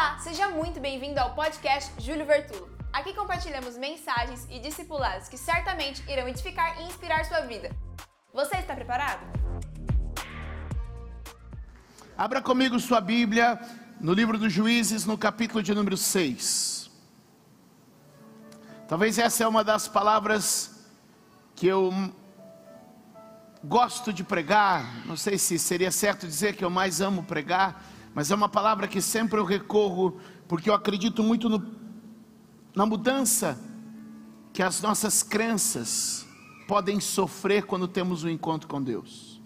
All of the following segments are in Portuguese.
Olá, seja muito bem-vindo ao podcast Júlio Vertulo. Aqui compartilhamos mensagens e discipulados que certamente irão edificar e inspirar sua vida. Você está preparado? Abra comigo sua Bíblia no livro dos Juízes, no capítulo de número 6. Talvez essa é uma das palavras que eu gosto de pregar. Não sei se seria certo dizer que eu mais amo pregar, mas é uma palavra que sempre eu recorro, porque eu acredito muito no, na mudança que as nossas crenças podem sofrer quando temos um encontro com Deus.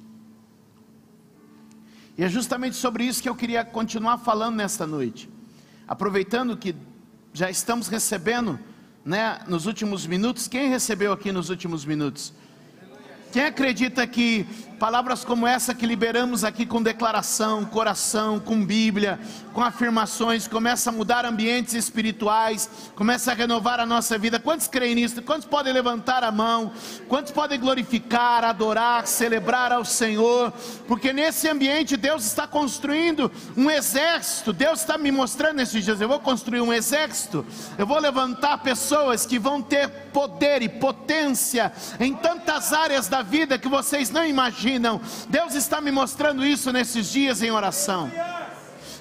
E é justamente sobre isso que eu queria continuar falando nesta noite. Aproveitando que já estamos recebendo, né, nos últimos minutos, quem recebeu aqui nos últimos minutos? Quem acredita que palavras como essa que liberamos aqui com declaração, coração, com Bíblia, com afirmações, começa a mudar ambientes espirituais, começa a renovar a nossa vida? Quantos creem nisso? Quantos podem levantar a mão? Quantos podem glorificar, adorar, celebrar ao Senhor? Porque nesse ambiente Deus está construindo um exército. Deus está me mostrando nesses dias: eu vou construir um exército, eu vou levantar pessoas que vão ter poder e potência em tantas áreas da vida que vocês não imaginam. Deus está me mostrando isso nesses dias em oração.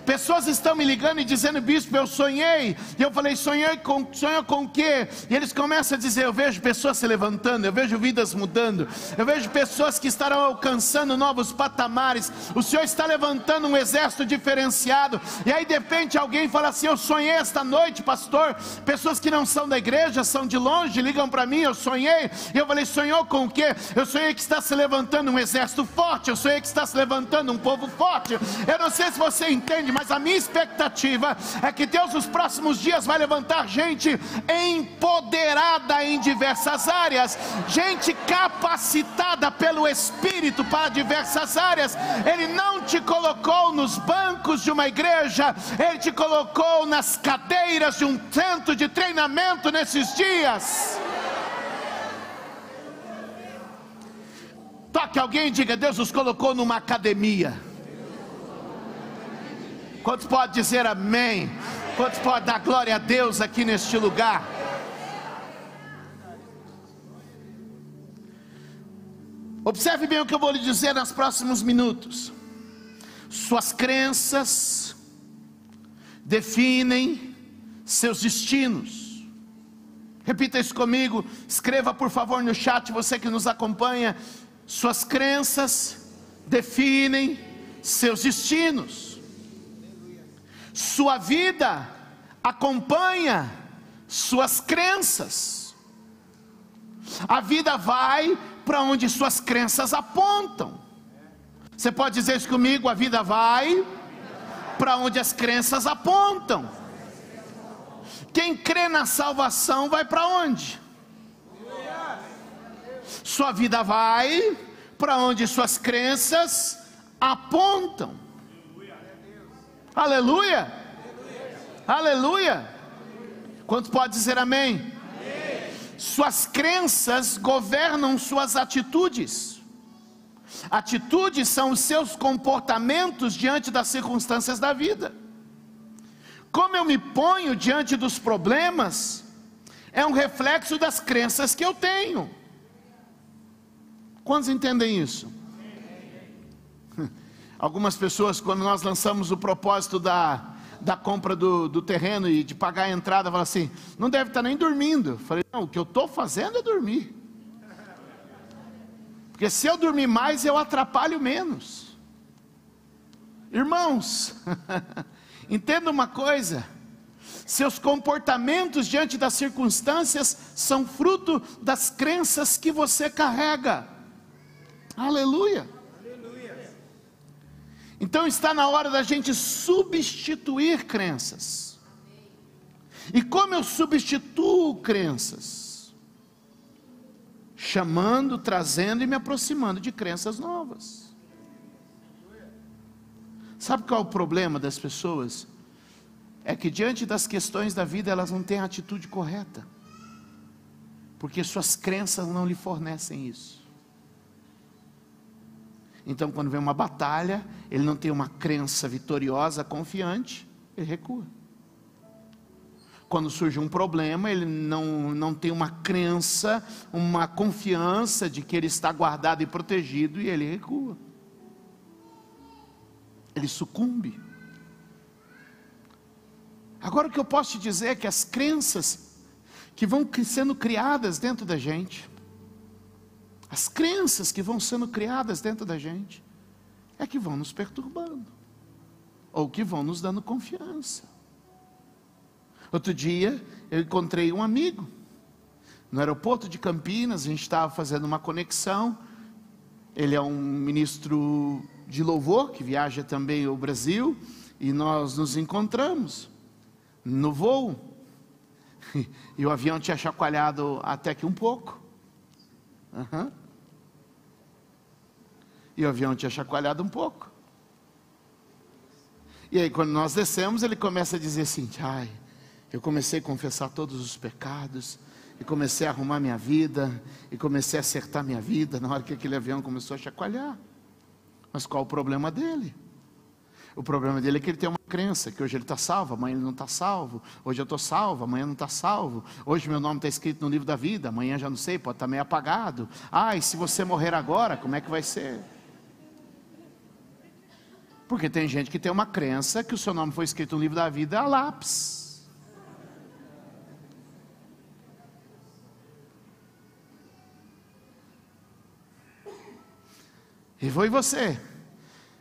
Pessoas estão me ligando e dizendo, bispo, eu sonhei. E eu falei, sonhei com, sonhou com o quê? E eles começam a dizer, eu vejo pessoas se levantando, eu vejo vidas mudando, eu vejo pessoas que estarão alcançando novos patamares. O Senhor está levantando um exército diferenciado. E aí de repente alguém fala assim, eu sonhei esta noite, pastor. Pessoas que não são da igreja, são de longe, ligam para mim, eu sonhei. E eu falei, sonhou com o quê? Eu sonhei que está se levantando um exército forte, eu sonhei que está se levantando um povo forte. Eu não sei se você entende, mas a minha expectativa é que Deus nos próximos dias vai levantar gente empoderada em diversas áreas, gente capacitada pelo Espírito para diversas áreas. Ele não te colocou nos bancos de uma igreja, ele te colocou nas cadeiras de um centro de treinamento nesses dias. Toque alguém e diga: Deus nos colocou numa academia. Quantos podem dizer amém? Quantos podem dar glória a Deus aqui neste lugar? Observe bem o que eu vou lhe dizer nos próximos minutos. Suas crenças definem seus destinos. Repita isso comigo. Escreva por favor no chat, você que nos acompanha. Suas crenças definem seus destinos. Sua vida acompanha suas crenças. A vida vai para onde suas crenças apontam. Você pode dizer isso comigo? A vida vai para onde as crenças apontam. Quem crê na salvação vai para onde? Sua vida vai para onde suas crenças apontam. Aleluia. Aleluia. Quantos pode dizer amém? amém? Suas crenças governam suas atitudes. Atitudes são os seus comportamentos diante das circunstâncias da vida. Como eu me ponho diante dos problemas, é um reflexo das crenças que eu tenho. Quantos entendem isso? Algumas pessoas, quando nós lançamos o propósito da, da compra do, do terreno e de pagar a entrada, falam assim: não deve estar nem dormindo. Eu falei: não, o que eu estou fazendo é dormir. Porque se eu dormir mais, eu atrapalho menos. Irmãos, entenda uma coisa: seus comportamentos diante das circunstâncias são fruto das crenças que você carrega. Aleluia. Então está na hora da gente substituir crenças. E como eu substituo crenças? Chamando, trazendo e me aproximando de crenças novas. Sabe qual é o problema das pessoas? É que diante das questões da vida elas não têm a atitude correta, porque suas crenças não lhe fornecem isso. Então, quando vem uma batalha, ele não tem uma crença vitoriosa, confiante, ele recua. quando surge um problema, ele não, não tem uma crença, uma confiança de que ele está guardado e protegido e ele recua. Ele sucumbe. Agora o que eu posso te dizer é que as crenças que vão sendo criadas dentro da gente, as crenças que vão sendo criadas dentro da gente, é que vão nos perturbando, ou que vão nos dando confiança. Outro dia, eu encontrei um amigo, no aeroporto de Campinas, a gente estava fazendo uma conexão. Ele é um ministro de louvor que viaja também ao Brasil, e nós nos encontramos no voo. E o avião tinha chacoalhado até que um pouco. Uhum. E o avião tinha chacoalhado um pouco. E aí, quando nós descemos, ele começa a dizer assim: ai, eu comecei a confessar todos os pecados, e comecei a arrumar minha vida, e comecei a acertar minha vida, na hora que aquele avião começou a chacoalhar. Mas qual o problema dele? O problema dele é que ele tem uma crença, que hoje ele está salvo, amanhã ele não está salvo, hoje eu estou salvo, amanhã não está salvo, hoje meu nome está escrito no livro da vida, amanhã já não sei, pode estar tá meio apagado. Ah, e se você morrer agora, como é que vai ser? Porque tem gente que tem uma crença que o seu nome foi escrito no livro da vida a lápis. E foi você.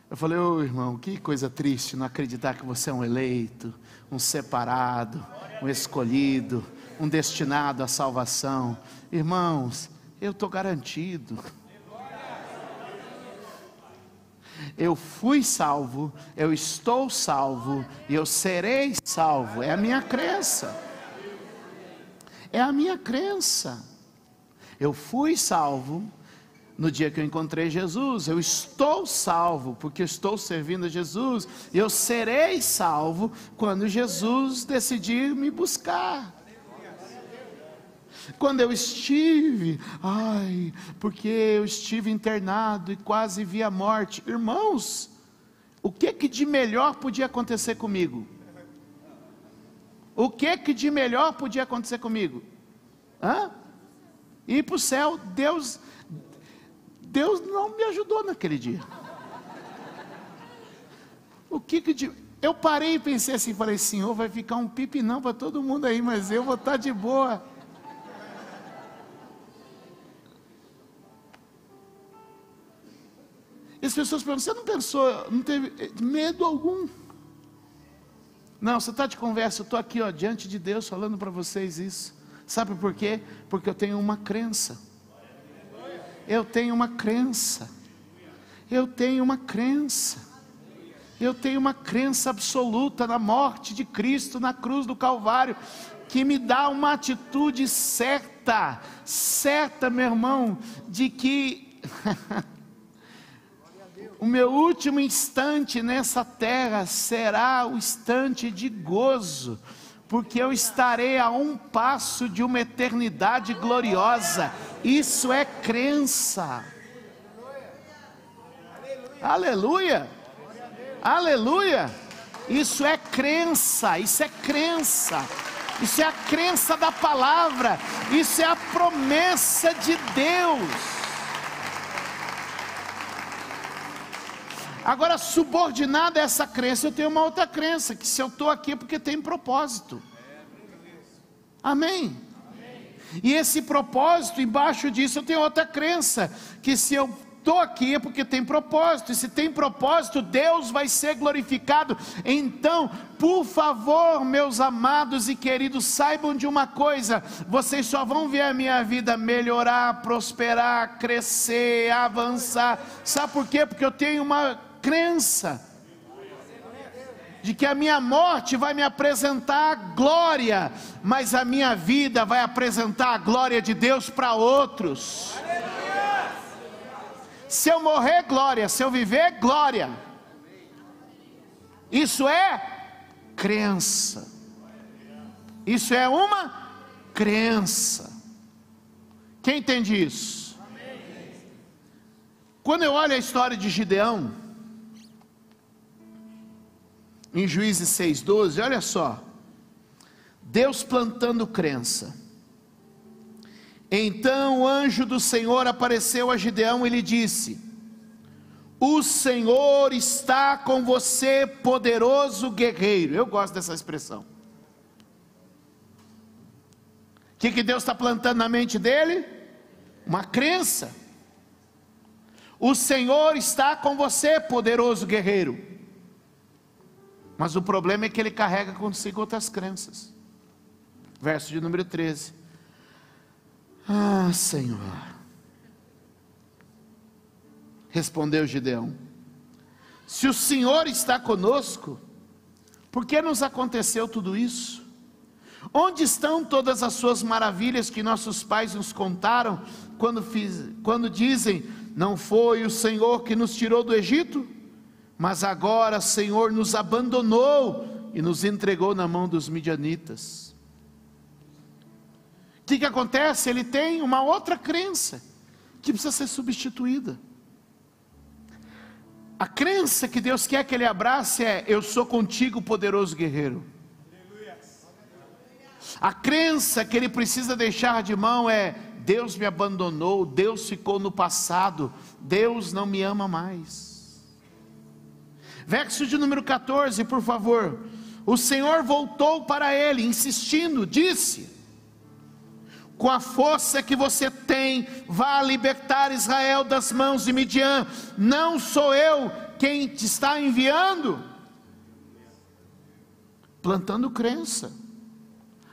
Eu falei, ô oh, irmão, que coisa triste não acreditar que você é um eleito, um separado, um escolhido, um destinado à salvação. Irmãos, eu estou garantido. Eu fui salvo, eu estou salvo e eu serei salvo. É a minha crença. É a minha crença. Eu fui salvo, no dia que eu encontrei Jesus, eu estou salvo, porque estou servindo a Jesus, e eu serei salvo quando Jesus decidir me buscar. Quando eu estive, ai, porque eu estive internado e quase vi a morte. Irmãos, o que que de melhor podia acontecer comigo? O que que de melhor podia acontecer comigo? Hã? Ir para o céu, Deus Deus não me ajudou naquele dia. O que que eu parei e pensei assim, falei, Senhor, vai ficar um não para todo mundo aí, mas eu vou estar tá de boa. As pessoas perguntam, você não pensou, não teve medo algum? Não, você está de conversa, eu estou aqui ó, diante de Deus falando para vocês isso. Sabe por quê? Porque eu tenho uma crença. Eu tenho uma crença. Eu tenho uma crença. Eu tenho uma crença absoluta na morte de Cristo na cruz do Calvário, que me dá uma atitude certa, certa, meu irmão, de que o meu último instante nessa terra será o instante de gozo, porque eu estarei a um passo de uma eternidade gloriosa isso é crença. Aleluia. Aleluia. Isso é crença, isso é crença. Isso é a crença da palavra. Isso é a promessa de Deus. Agora, subordinada a essa crença, eu tenho uma outra crença: que se eu estou aqui é porque tem propósito. Amém. E esse propósito, embaixo disso, eu tenho outra crença: que se eu estou aqui é porque tem propósito, e se tem propósito, Deus vai ser glorificado. Então, por favor, meus amados e queridos, saibam de uma coisa: vocês só vão ver a minha vida melhorar, prosperar, crescer, avançar. Sabe por quê? Porque eu tenho uma crença de que a minha morte vai me apresentar glória, mas a minha vida vai apresentar a glória de Deus para outros. Se eu morrer, glória, se eu viver, glória. Isso é crença. Isso é uma crença. Quem entende isso? Quando eu olho a história de Gideão, em Juízes 6,12, olha só. Deus plantando crença. Então o anjo do Senhor apareceu a Gideão e lhe disse: O Senhor está com você, poderoso guerreiro. Eu gosto dessa expressão. O que, que Deus está plantando na mente dele? Uma crença. O Senhor está com você, poderoso guerreiro. Mas o problema é que ele carrega consigo outras crenças. Verso de número 13. Ah, Senhor. Respondeu Gideão: Se o Senhor está conosco, por que nos aconteceu tudo isso? Onde estão todas as suas maravilhas que nossos pais nos contaram quando, fiz, quando dizem: não foi o Senhor que nos tirou do Egito? Mas agora, Senhor, nos abandonou e nos entregou na mão dos midianitas. O que, que acontece? Ele tem uma outra crença que precisa ser substituída. A crença que Deus quer que ele abrace é: Eu sou contigo, poderoso guerreiro. A crença que ele precisa deixar de mão é: Deus me abandonou, Deus ficou no passado, Deus não me ama mais. Verso de número 14, por favor. O Senhor voltou para ele, insistindo, disse: Com a força que você tem, vá libertar Israel das mãos de Midian. Não sou eu quem te está enviando. Plantando crença.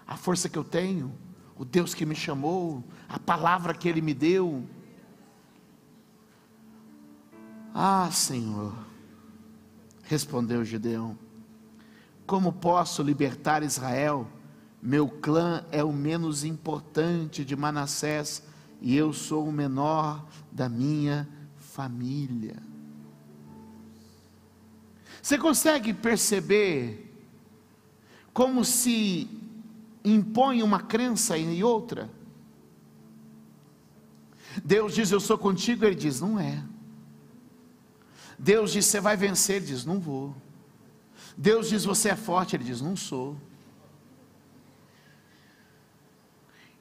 A força que eu tenho, o Deus que me chamou, a palavra que Ele me deu. Ah, Senhor, respondeu Gideão, como posso libertar Israel? Meu clã é o menos importante de Manassés e eu sou o menor da minha família. Você consegue perceber como se impõe uma crença em outra? Deus diz: Eu sou contigo. Ele diz: Não é. Deus diz: Você vai vencer. Ele diz: Não vou. Deus diz: Você é forte. Ele diz: Não sou.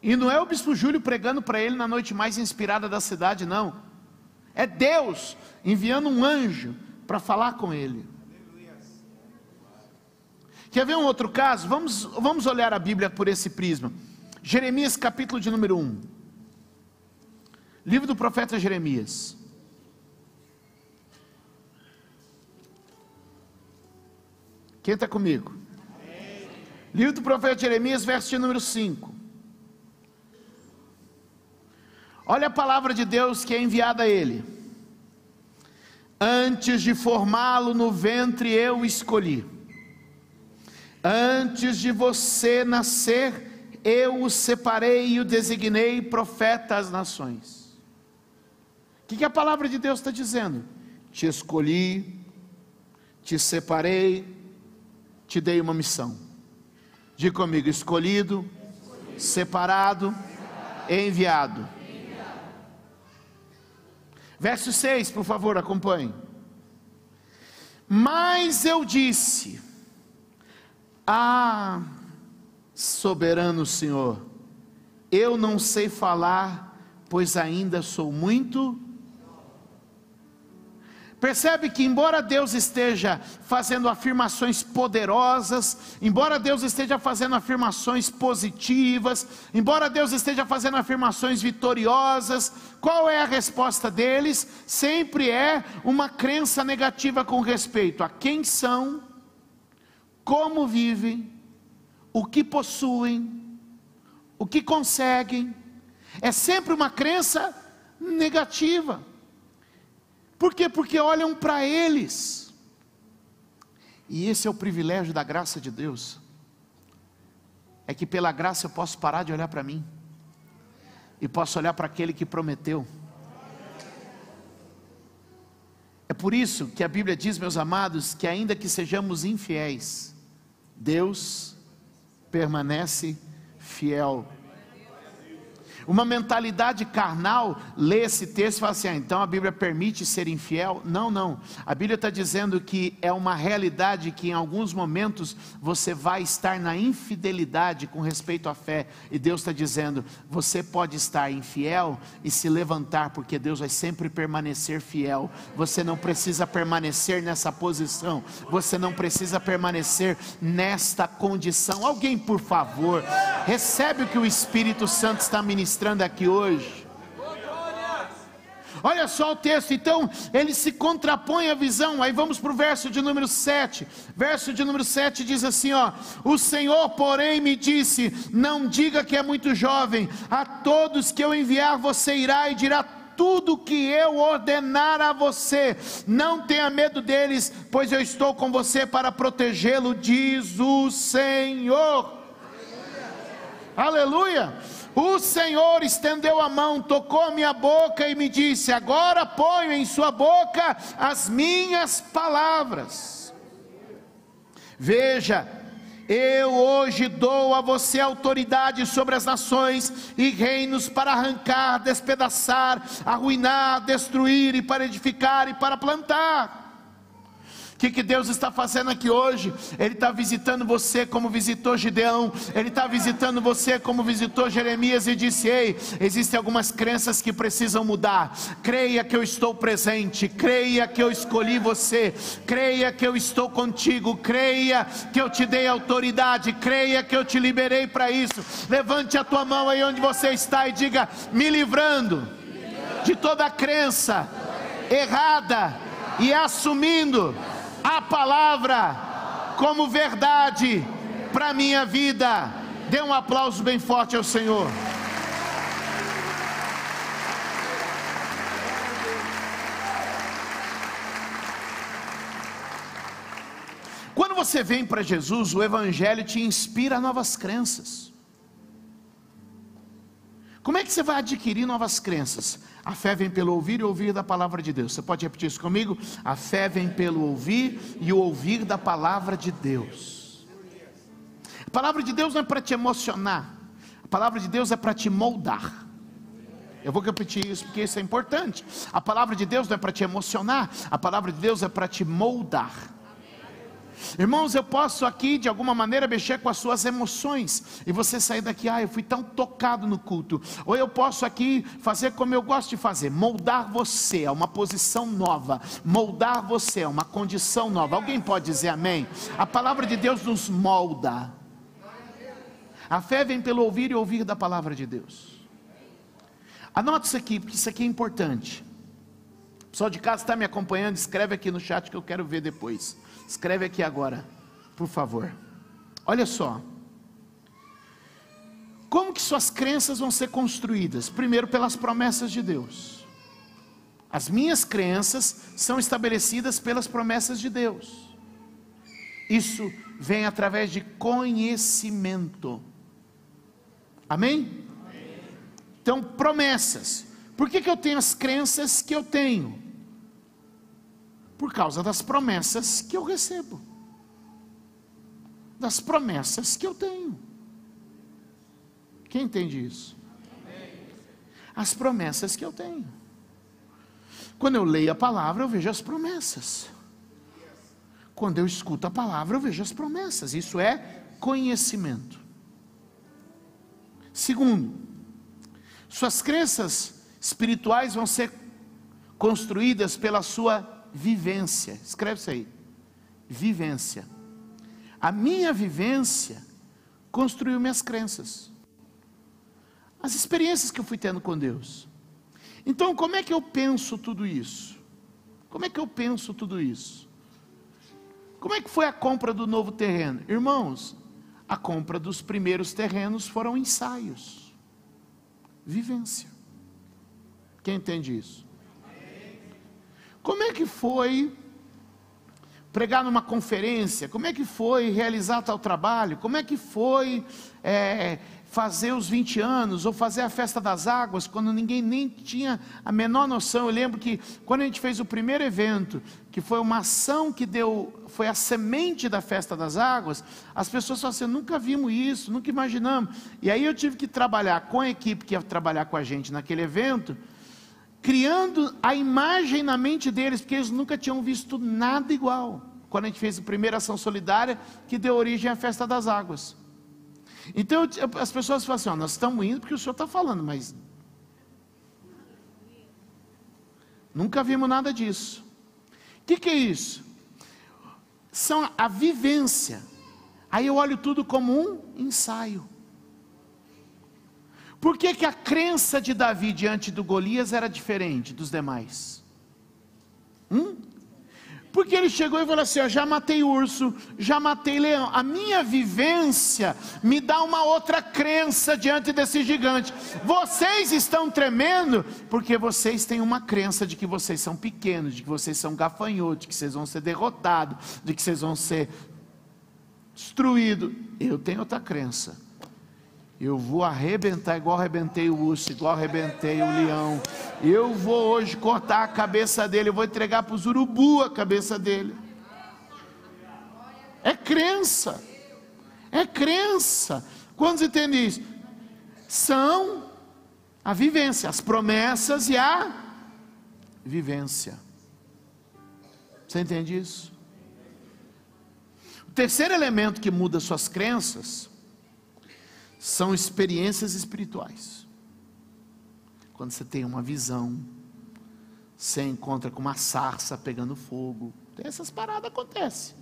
E não é o bispo Júlio pregando para ele na noite mais inspirada da cidade, não. É Deus enviando um anjo para falar com ele. Quer ver um outro caso? Vamos, vamos olhar a Bíblia por esse prisma. Jeremias capítulo de número 1. Livro do profeta Jeremias. Quem está comigo? Livro do profeta Jeremias, verso número 5. Olha a palavra de Deus que é enviada a ele. Antes de formá-lo no ventre, eu escolhi. Antes de você nascer, eu o separei e o designei profeta às nações que, que a palavra de Deus está dizendo? Te escolhi, te separei, te dei uma missão. Diga comigo: escolhido, escolhido separado, separado enviado. enviado. Verso 6, por favor, acompanhe. Mas eu disse: Ah, soberano Senhor, eu não sei falar, pois ainda sou muito Percebe que, embora Deus esteja fazendo afirmações poderosas, embora Deus esteja fazendo afirmações positivas, embora Deus esteja fazendo afirmações vitoriosas, qual é a resposta deles? Sempre é uma crença negativa com respeito a quem são, como vivem, o que possuem, o que conseguem. É sempre uma crença negativa. Por quê? Porque olham para eles. E esse é o privilégio da graça de Deus. É que pela graça eu posso parar de olhar para mim. E posso olhar para aquele que prometeu. É por isso que a Bíblia diz, meus amados, que ainda que sejamos infiéis, Deus permanece fiel Uma mentalidade carnal lê esse texto e fala assim: ah, então a Bíblia permite ser infiel? Não, não. A Bíblia está dizendo que é uma realidade que em alguns momentos você vai estar na infidelidade com respeito à fé, e Deus está dizendo: você pode estar infiel e se levantar, porque Deus vai sempre permanecer fiel. Você não precisa permanecer nessa posição, você não precisa permanecer nesta condição. Alguém, por favor, recebe o que o Espírito Santo está ministrando aqui hoje. Olha só o texto, então ele se contrapõe à visão. Aí vamos para o verso de número 7. Verso de número 7 diz assim: ó: O Senhor, porém, me disse: Não diga que é muito jovem, a todos que eu enviar você irá e dirá tudo que eu ordenar a você. Não tenha medo deles, pois eu estou com você para protegê-lo, diz o Senhor. Aleluia. Aleluia. O Senhor estendeu a mão, tocou a minha boca e me disse: Agora ponho em sua boca as minhas palavras. Veja, eu hoje dou a você autoridade sobre as nações e reinos para arrancar, despedaçar, arruinar, destruir e para edificar e para plantar que, que Deus está fazendo aqui hoje? Ele está visitando você como visitou Gideão, Ele está visitando você como visitou Jeremias e disse: Ei, existem algumas crenças que precisam mudar. Creia que eu estou presente, creia que eu escolhi você, creia que eu estou contigo, creia que eu te dei autoridade, creia que eu te liberei para isso. Levante a tua mão aí onde você está e diga: Me livrando de toda crença errada e assumindo a palavra como verdade para minha vida. Dê um aplauso bem forte ao Senhor. Quando você vem para Jesus, o Evangelho te inspira novas crenças. Como é que você vai adquirir novas crenças? A fé vem pelo ouvir e ouvir da palavra de Deus. Você pode repetir isso comigo? A fé vem pelo ouvir e o ouvir da palavra de Deus. A palavra de Deus não é para te emocionar, a palavra de Deus é para te moldar. Eu vou repetir isso porque isso é importante. A palavra de Deus não é para te emocionar, a palavra de Deus é para te moldar. Irmãos, eu posso aqui de alguma maneira mexer com as suas emoções e você sair daqui, ah, eu fui tão tocado no culto. Ou eu posso aqui fazer como eu gosto de fazer, moldar você a uma posição nova, moldar você a uma condição nova. Alguém pode dizer amém? A palavra de Deus nos molda. A fé vem pelo ouvir e ouvir da palavra de Deus. Anote isso aqui, porque isso aqui é importante. O pessoal de casa está me acompanhando, escreve aqui no chat que eu quero ver depois. Escreve aqui agora, por favor. Olha só. Como que suas crenças vão ser construídas? Primeiro pelas promessas de Deus. As minhas crenças são estabelecidas pelas promessas de Deus. Isso vem através de conhecimento. Amém? Amém. Então, promessas. Por que, que eu tenho as crenças que eu tenho? Por causa das promessas que eu recebo, das promessas que eu tenho. Quem entende isso? As promessas que eu tenho. Quando eu leio a palavra, eu vejo as promessas. Quando eu escuto a palavra, eu vejo as promessas. Isso é conhecimento. Segundo, suas crenças espirituais vão ser construídas pela sua vivência. Escreve isso aí. Vivência. A minha vivência construiu minhas crenças. As experiências que eu fui tendo com Deus. Então, como é que eu penso tudo isso? Como é que eu penso tudo isso? Como é que foi a compra do novo terreno? Irmãos, a compra dos primeiros terrenos foram ensaios. Vivência. Quem entende isso? Como é que foi pregar numa conferência? Como é que foi realizar tal trabalho? Como é que foi é, fazer os 20 anos ou fazer a festa das águas, quando ninguém nem tinha a menor noção. Eu lembro que quando a gente fez o primeiro evento, que foi uma ação que deu, foi a semente da festa das águas, as pessoas falaram assim: nunca vimos isso, nunca imaginamos. E aí eu tive que trabalhar com a equipe que ia trabalhar com a gente naquele evento, criando a imagem na mente deles, porque eles nunca tinham visto nada igual. Quando a gente fez a primeira ação solidária, que deu origem à festa das águas. Então as pessoas falam assim: ó, nós estamos indo porque o senhor está falando, mas nunca vimos nada disso. O que, que é isso? São a vivência. Aí eu olho tudo como um ensaio. Por que, que a crença de Davi diante do Golias era diferente dos demais? Hum? Porque ele chegou e falou assim: Eu já matei urso, já matei leão. A minha vivência me dá uma outra crença diante desse gigante. Vocês estão tremendo porque vocês têm uma crença de que vocês são pequenos, de que vocês são gafanhotos, de que vocês vão ser derrotados, de que vocês vão ser destruídos. Eu tenho outra crença. Eu vou arrebentar igual arrebentei o urso, igual arrebentei o leão. Eu vou hoje cortar a cabeça dele, eu vou entregar para os urubu a cabeça dele. É crença. É crença. Quantos entendem isso? São a vivência, as promessas e a vivência. Você entende isso? O terceiro elemento que muda suas crenças são experiências espirituais. Quando você tem uma visão, você encontra com uma sarça pegando fogo, essas paradas acontecem.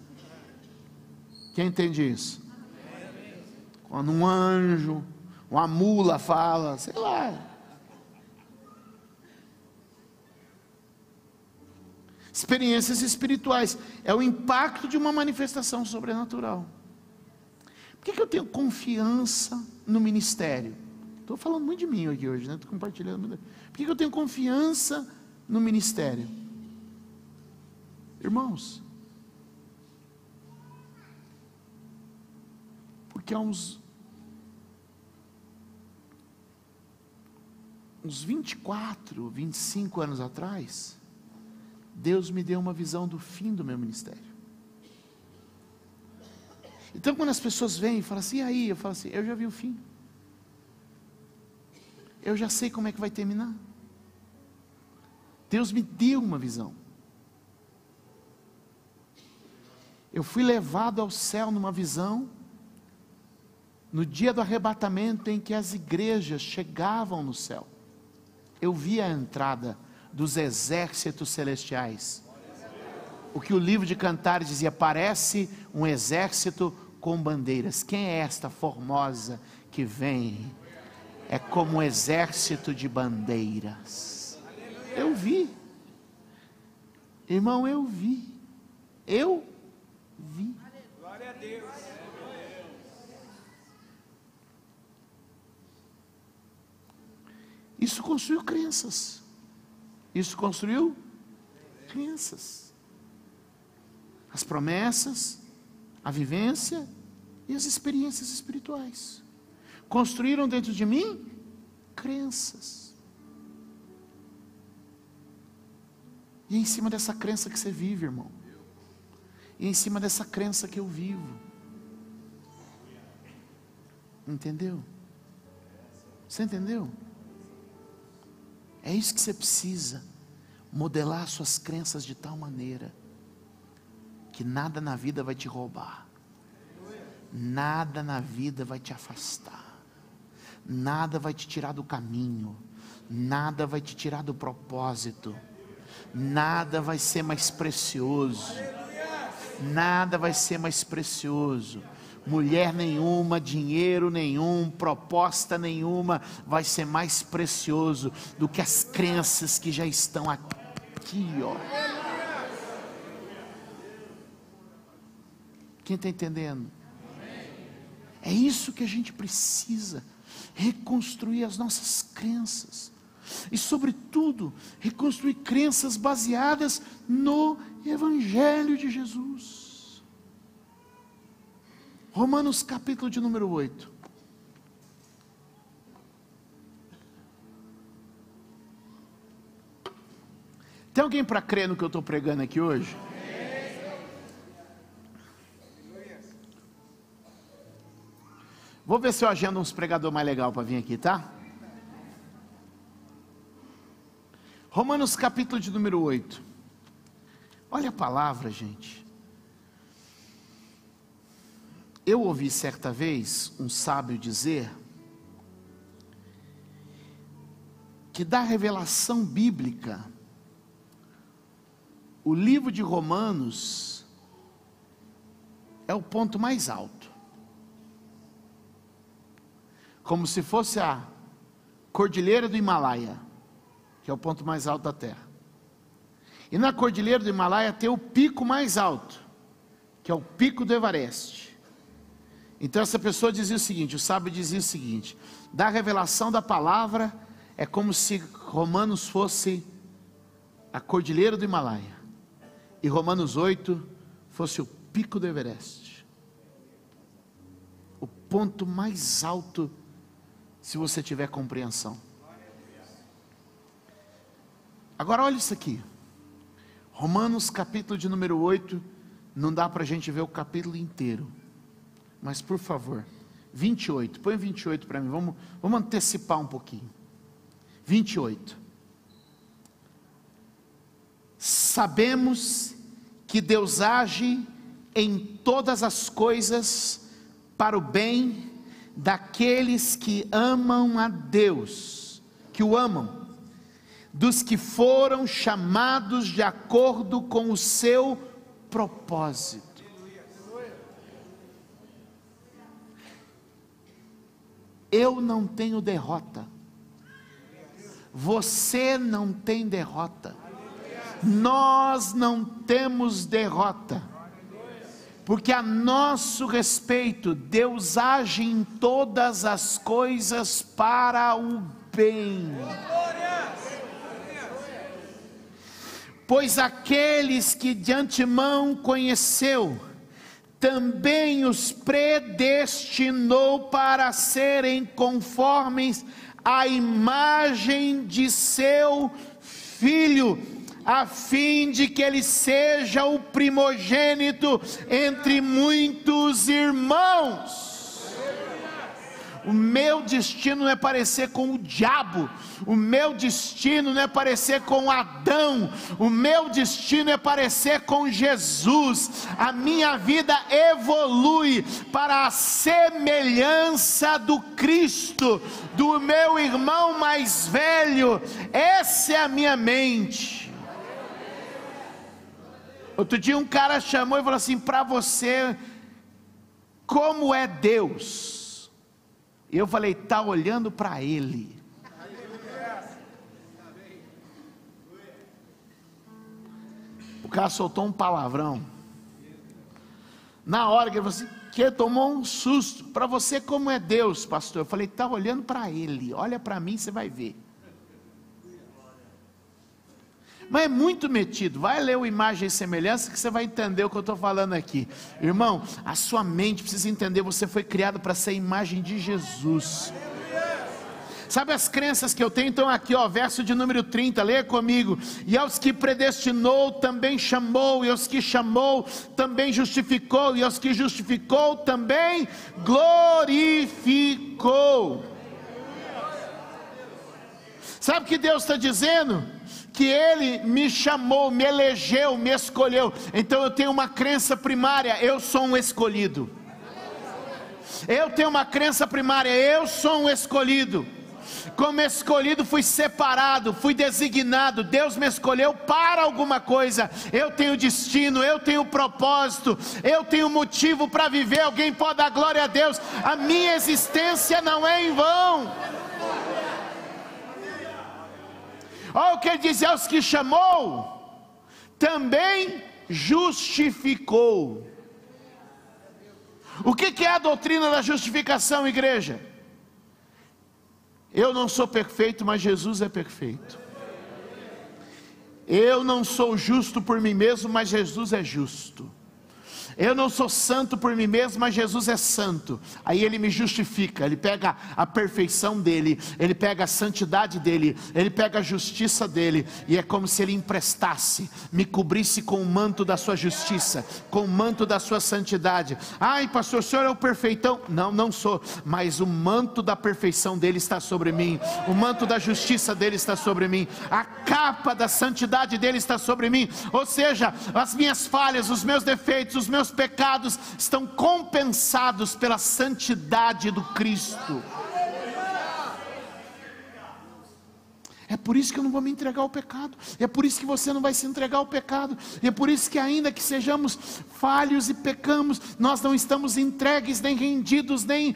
Quem entende isso? Quando um anjo, uma mula fala, sei lá. Experiências espirituais é o impacto de uma manifestação sobrenatural que, que eu tenho confiança no ministério? Estou falando muito de mim aqui hoje, né? Estou compartilhando. Por que, que eu tenho confiança no ministério? Irmãos, porque há uns, uns 24, 25 anos atrás, Deus me deu uma visão do fim do meu ministério. Então, quando as pessoas vêm e falam assim, e aí? Eu falo assim, eu já vi o fim. Eu já sei como é que vai terminar. Deus me deu uma visão. Eu fui levado ao céu numa visão, no dia do arrebatamento em que as igrejas chegavam no céu. Eu vi a entrada dos exércitos celestiais. O que o livro de Cantares dizia, parece um exército com bandeiras. Quem é esta formosa que vem? É como um exército de bandeiras. Eu vi. Irmão, eu vi. Eu vi. Glória a Deus. Isso construiu crenças. Isso construiu crenças. As promessas, a vivência e as experiências espirituais. Construíram dentro de mim crenças. E é em cima dessa crença que você vive, irmão. E é em cima dessa crença que eu vivo. Entendeu? Você entendeu? É isso que você precisa. Modelar suas crenças de tal maneira que nada na vida vai te roubar, nada na vida vai te afastar, nada vai te tirar do caminho, nada vai te tirar do propósito, nada vai ser mais precioso, nada vai ser mais precioso. Mulher nenhuma, dinheiro nenhum, proposta nenhuma vai ser mais precioso do que as crenças que já estão aqui, ó. Quem está entendendo? É isso que a gente precisa: reconstruir as nossas crenças. E, sobretudo, reconstruir crenças baseadas no Evangelho de Jesus. Romanos capítulo de número 8. Tem alguém para crer no que eu estou pregando aqui hoje? Vou ver se eu agendo uns pregador mais legal para vir aqui, tá? Romanos capítulo de número 8. Olha a palavra, gente. Eu ouvi certa vez um sábio dizer que da revelação bíblica, o livro de Romanos é o ponto mais alto. Como se fosse a cordilheira do Himalaia, que é o ponto mais alto da Terra. E na cordilheira do Himalaia tem o pico mais alto, que é o pico do Everest. Então essa pessoa dizia o seguinte, o sábio dizia o seguinte: da revelação da palavra é como se Romanos fosse a cordilheira do Himalaia e Romanos 8 fosse o pico do Everest. O ponto mais alto se você tiver compreensão. Agora olha isso aqui. Romanos capítulo de número 8, não dá para a gente ver o capítulo inteiro. Mas por favor, 28, põe 28 para mim, vamos, vamos antecipar um pouquinho. 28. Sabemos que Deus age em todas as coisas para o bem daqueles que amam a Deus, que o amam, dos que foram chamados de acordo com o seu propósito. Eu não tenho derrota. Você não tem derrota. Nós não temos derrota. Porque a nosso respeito, Deus age em todas as coisas para o bem. Pois aqueles que de antemão conheceu, também os predestinou para serem conformes à imagem de seu filho, a fim de que ele seja o primogênito entre muitos irmãos. O meu destino não é parecer com o diabo, o meu destino não é parecer com Adão, o meu destino é parecer com Jesus. A minha vida evolui para a semelhança do Cristo, do meu irmão mais velho. Essa é a minha mente. Outro dia um cara chamou e falou assim: para você, como é Deus? E eu falei, está olhando para ele. O cara soltou um palavrão. Na hora que ele falou assim, que tomou um susto. Para você, como é Deus, pastor? Eu falei, está olhando para ele. Olha para mim, você vai ver. Mas é muito metido. Vai ler o Imagem e Semelhança que você vai entender o que eu estou falando aqui. Irmão, a sua mente precisa entender: você foi criado para ser a imagem de Jesus. Sabe as crenças que eu tenho? Então, aqui, ó, verso de número 30, leia comigo. E aos que predestinou, também chamou, e aos que chamou, também justificou, e aos que justificou, também glorificou. Sabe o que Deus está dizendo? Que Ele me chamou, me elegeu, me escolheu. Então eu tenho uma crença primária: eu sou um escolhido. Eu tenho uma crença primária: eu sou um escolhido. Como escolhido, fui separado, fui designado. Deus me escolheu para alguma coisa. Eu tenho destino, eu tenho propósito, eu tenho motivo para viver. Alguém pode dar glória a Deus. A minha existência não é em vão. Olha o que ele diz: aos que chamou, também justificou. O que, que é a doutrina da justificação, igreja? Eu não sou perfeito, mas Jesus é perfeito. Eu não sou justo por mim mesmo, mas Jesus é justo. Eu não sou santo por mim mesmo, mas Jesus é santo. Aí ele me justifica, ele pega a perfeição dele, ele pega a santidade dele, ele pega a justiça dele, e é como se ele emprestasse, me cobrisse com o manto da sua justiça, com o manto da sua santidade. Ai, pastor, o senhor é o perfeitão? Não, não sou, mas o manto da perfeição dele está sobre mim, o manto da justiça dele está sobre mim, a capa da santidade dele está sobre mim, ou seja, as minhas falhas, os meus defeitos, os meus pecados estão compensados pela santidade do Cristo. É por isso que eu não vou me entregar ao pecado. É por isso que você não vai se entregar ao pecado. É por isso que, ainda que sejamos falhos e pecamos, nós não estamos entregues, nem rendidos, nem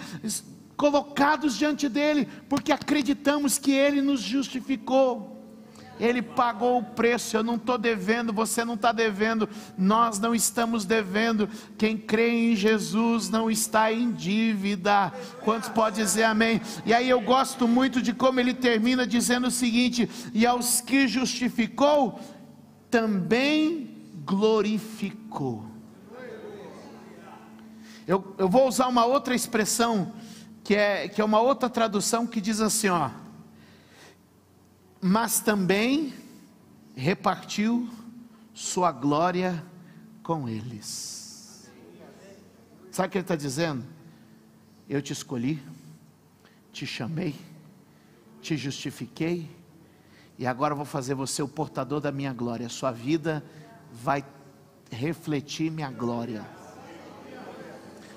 colocados diante dEle, porque acreditamos que Ele nos justificou. Ele pagou o preço. Eu não estou devendo, você não está devendo, nós não estamos devendo. Quem crê em Jesus não está em dívida. Quantos pode dizer amém? E aí eu gosto muito de como ele termina dizendo o seguinte: e aos que justificou, também glorificou. Eu, eu vou usar uma outra expressão, que é, que é uma outra tradução que diz assim: ó mas também repartiu sua glória com eles. Sabe o que ele está dizendo? Eu te escolhi, te chamei, te justifiquei, e agora vou fazer você o portador da minha glória. Sua vida vai refletir minha glória.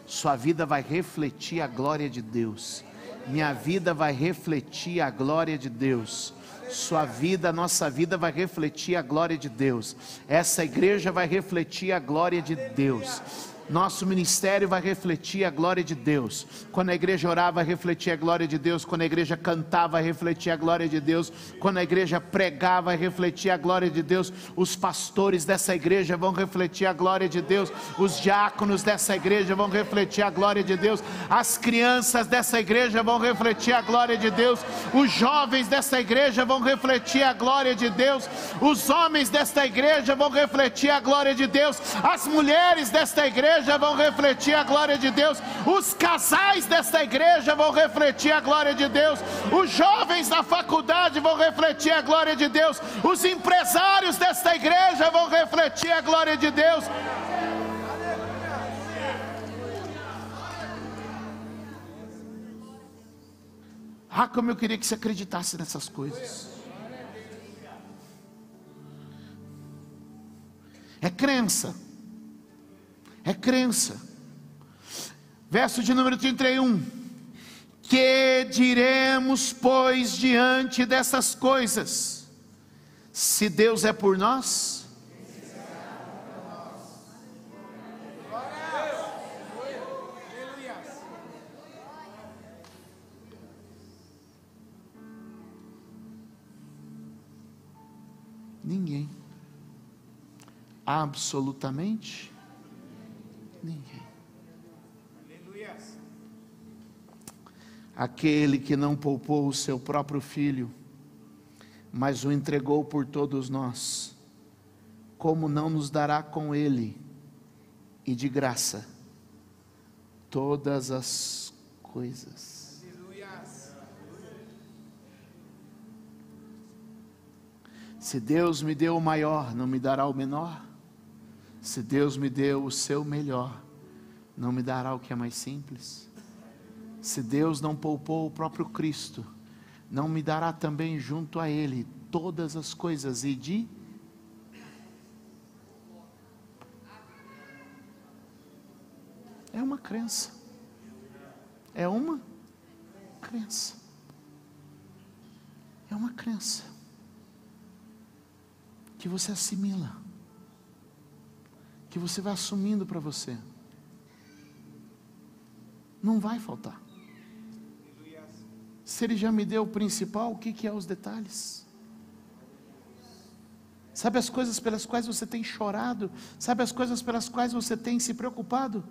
Sua vida vai refletir a glória de Deus. Minha vida vai refletir a glória de Deus sua vida, nossa vida vai refletir a glória de Deus. Essa igreja vai refletir a glória de Deus. Nosso ministério vai refletir a glória de Deus. Quando a igreja orava, vai refletir a glória de Deus. Quando a igreja cantava, vai refletir a glória de Deus. Quando a igreja pregava, vai refletir a glória de Deus. Os pastores dessa igreja vão refletir a glória de Deus. Os diáconos dessa igreja vão refletir a glória de Deus. As crianças dessa igreja vão refletir a glória de Deus. Os jovens dessa igreja vão refletir a glória de Deus. Os homens desta igreja vão refletir a glória de Deus. As mulheres desta igreja igreja vão refletir a glória de Deus, os casais desta igreja vão refletir a glória de Deus, os jovens da faculdade vão refletir a glória de Deus, os empresários desta igreja vão refletir a glória de Deus. Ah, como eu queria que você acreditasse nessas coisas. É crença é crença. Verso de número 31. Que diremos, pois, diante dessas coisas? Se Deus é por nós, Ninguém. Absolutamente ninguém. Aquele que não poupou o seu próprio filho, mas o entregou por todos nós, como não nos dará com ele e de graça todas as coisas? Se Deus me deu o maior, não me dará o menor? Se Deus me deu o seu melhor, não me dará o que é mais simples? Se Deus não poupou o próprio Cristo, não me dará também junto a Ele todas as coisas e de É uma crença. É uma crença. É uma crença que você assimila que você vai assumindo para você. Não vai faltar. Se ele já me deu o principal, o que, que é os detalhes? Sabe as coisas pelas quais você tem chorado? Sabe as coisas pelas quais você tem se preocupado?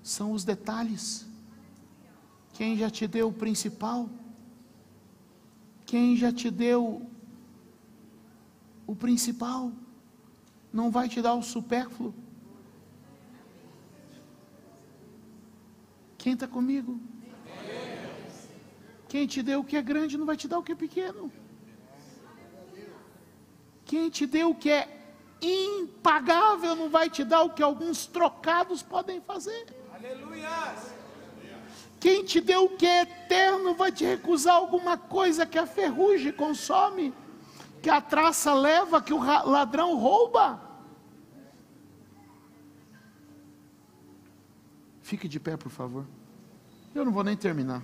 São os detalhes. Quem já te deu o principal? Quem já te deu o principal? Não vai te dar o supérfluo. Quem está comigo? Quem te deu o que é grande não vai te dar o que é pequeno. Quem te deu o que é impagável não vai te dar o que alguns trocados podem fazer. Aleluia! Quem te deu o que é eterno vai te recusar alguma coisa que a ferrugem consome, que a traça leva, que o ladrão rouba. Fique de pé, por favor. Eu não vou nem terminar.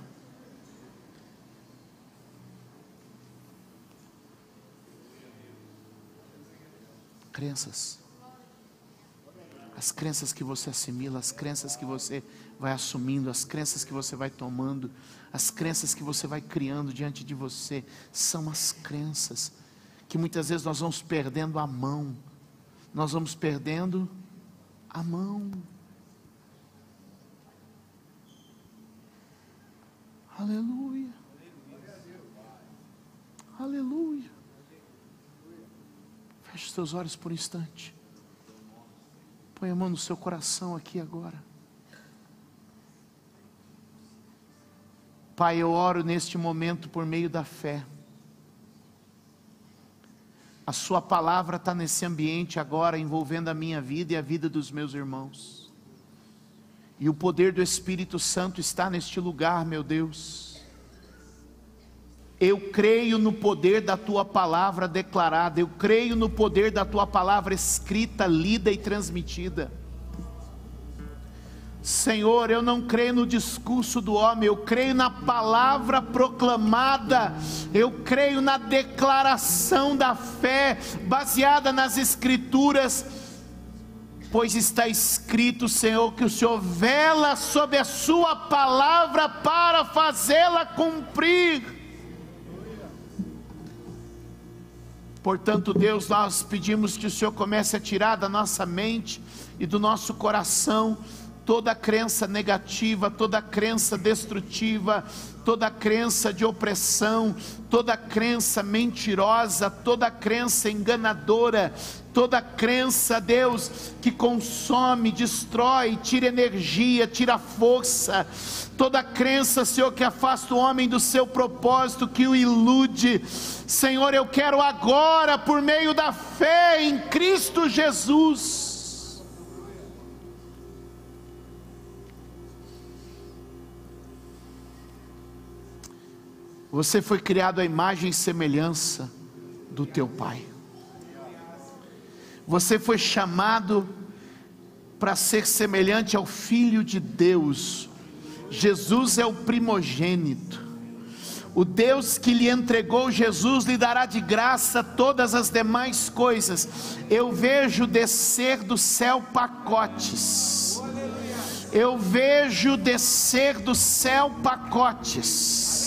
Crenças. As crenças que você assimila, as crenças que você vai assumindo, as crenças que você vai tomando, as crenças que você vai criando diante de você, são as crenças que muitas vezes nós vamos perdendo a mão. Nós vamos perdendo a mão. Aleluia. Aleluia. Feche os teus olhos por um instante. Põe a mão no seu coração aqui agora. Pai, eu oro neste momento por meio da fé. A Sua palavra está nesse ambiente agora, envolvendo a minha vida e a vida dos meus irmãos. E o poder do Espírito Santo está neste lugar, meu Deus. Eu creio no poder da tua palavra declarada, eu creio no poder da tua palavra escrita, lida e transmitida. Senhor, eu não creio no discurso do homem, eu creio na palavra proclamada, eu creio na declaração da fé, baseada nas Escrituras pois está escrito, Senhor, que o Senhor vela sobre a Sua palavra para fazê-la cumprir. Portanto, Deus, nós pedimos que o Senhor comece a tirar da nossa mente e do nosso coração toda crença negativa, toda crença destrutiva, toda crença de opressão, toda crença mentirosa, toda crença enganadora, toda crença, Deus, que consome, destrói, tira energia, tira força, toda crença, Senhor, que afasta o homem do seu propósito, que o ilude. Senhor, eu quero agora, por meio da fé em Cristo Jesus, Você foi criado à imagem e semelhança do teu Pai. Você foi chamado para ser semelhante ao Filho de Deus. Jesus é o primogênito. O Deus que lhe entregou Jesus lhe dará de graça todas as demais coisas. Eu vejo descer do céu pacotes. Eu vejo descer do céu pacotes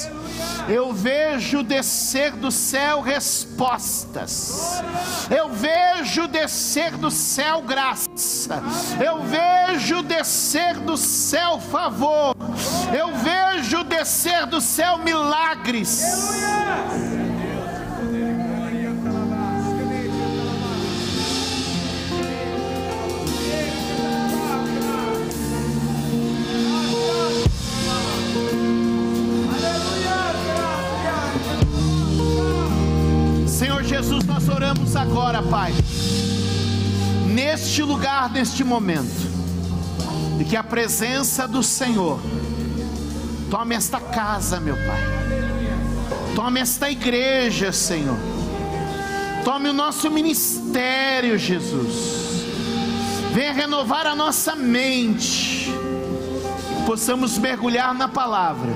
eu vejo descer do céu respostas, eu vejo descer do céu graça, eu vejo descer do céu favor, eu vejo descer do céu milagres. Jesus, nós oramos agora, Pai, neste lugar, neste momento, e que a presença do Senhor tome esta casa, meu Pai, tome esta igreja, Senhor, tome o nosso ministério, Jesus, venha renovar a nossa mente, que possamos mergulhar na palavra,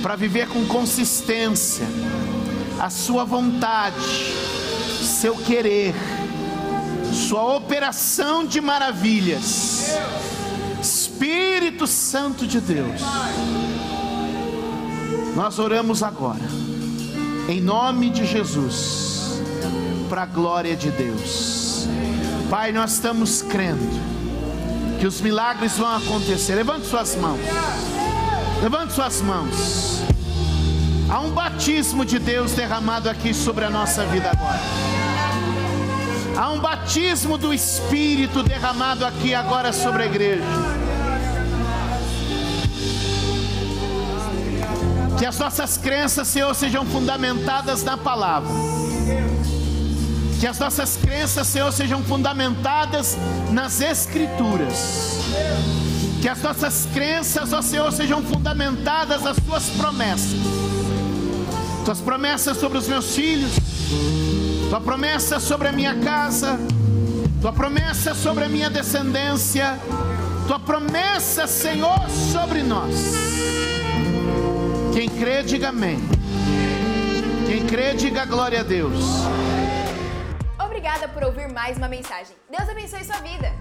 para viver com consistência a sua vontade, seu querer, sua operação de maravilhas. Espírito Santo de Deus, nós oramos agora, em nome de Jesus, para a glória de Deus. Pai, nós estamos crendo que os milagres vão acontecer. Levante suas mãos. Levante suas mãos. Há um batismo de Deus derramado aqui sobre a nossa vida agora. Há um batismo do Espírito derramado aqui agora sobre a igreja. Que as nossas crenças, Senhor, sejam fundamentadas na palavra. Que as nossas crenças, Senhor, sejam fundamentadas nas Escrituras. Que as nossas crenças, ó Senhor, sejam fundamentadas nas Tuas promessas. Tuas promessas sobre os meus filhos, Tua promessa sobre a minha casa, Tua promessa sobre a minha descendência, Tua promessa, Senhor, sobre nós. Quem crê, diga amém. Quem crê, diga glória a Deus. Obrigada por ouvir mais uma mensagem. Deus abençoe sua vida.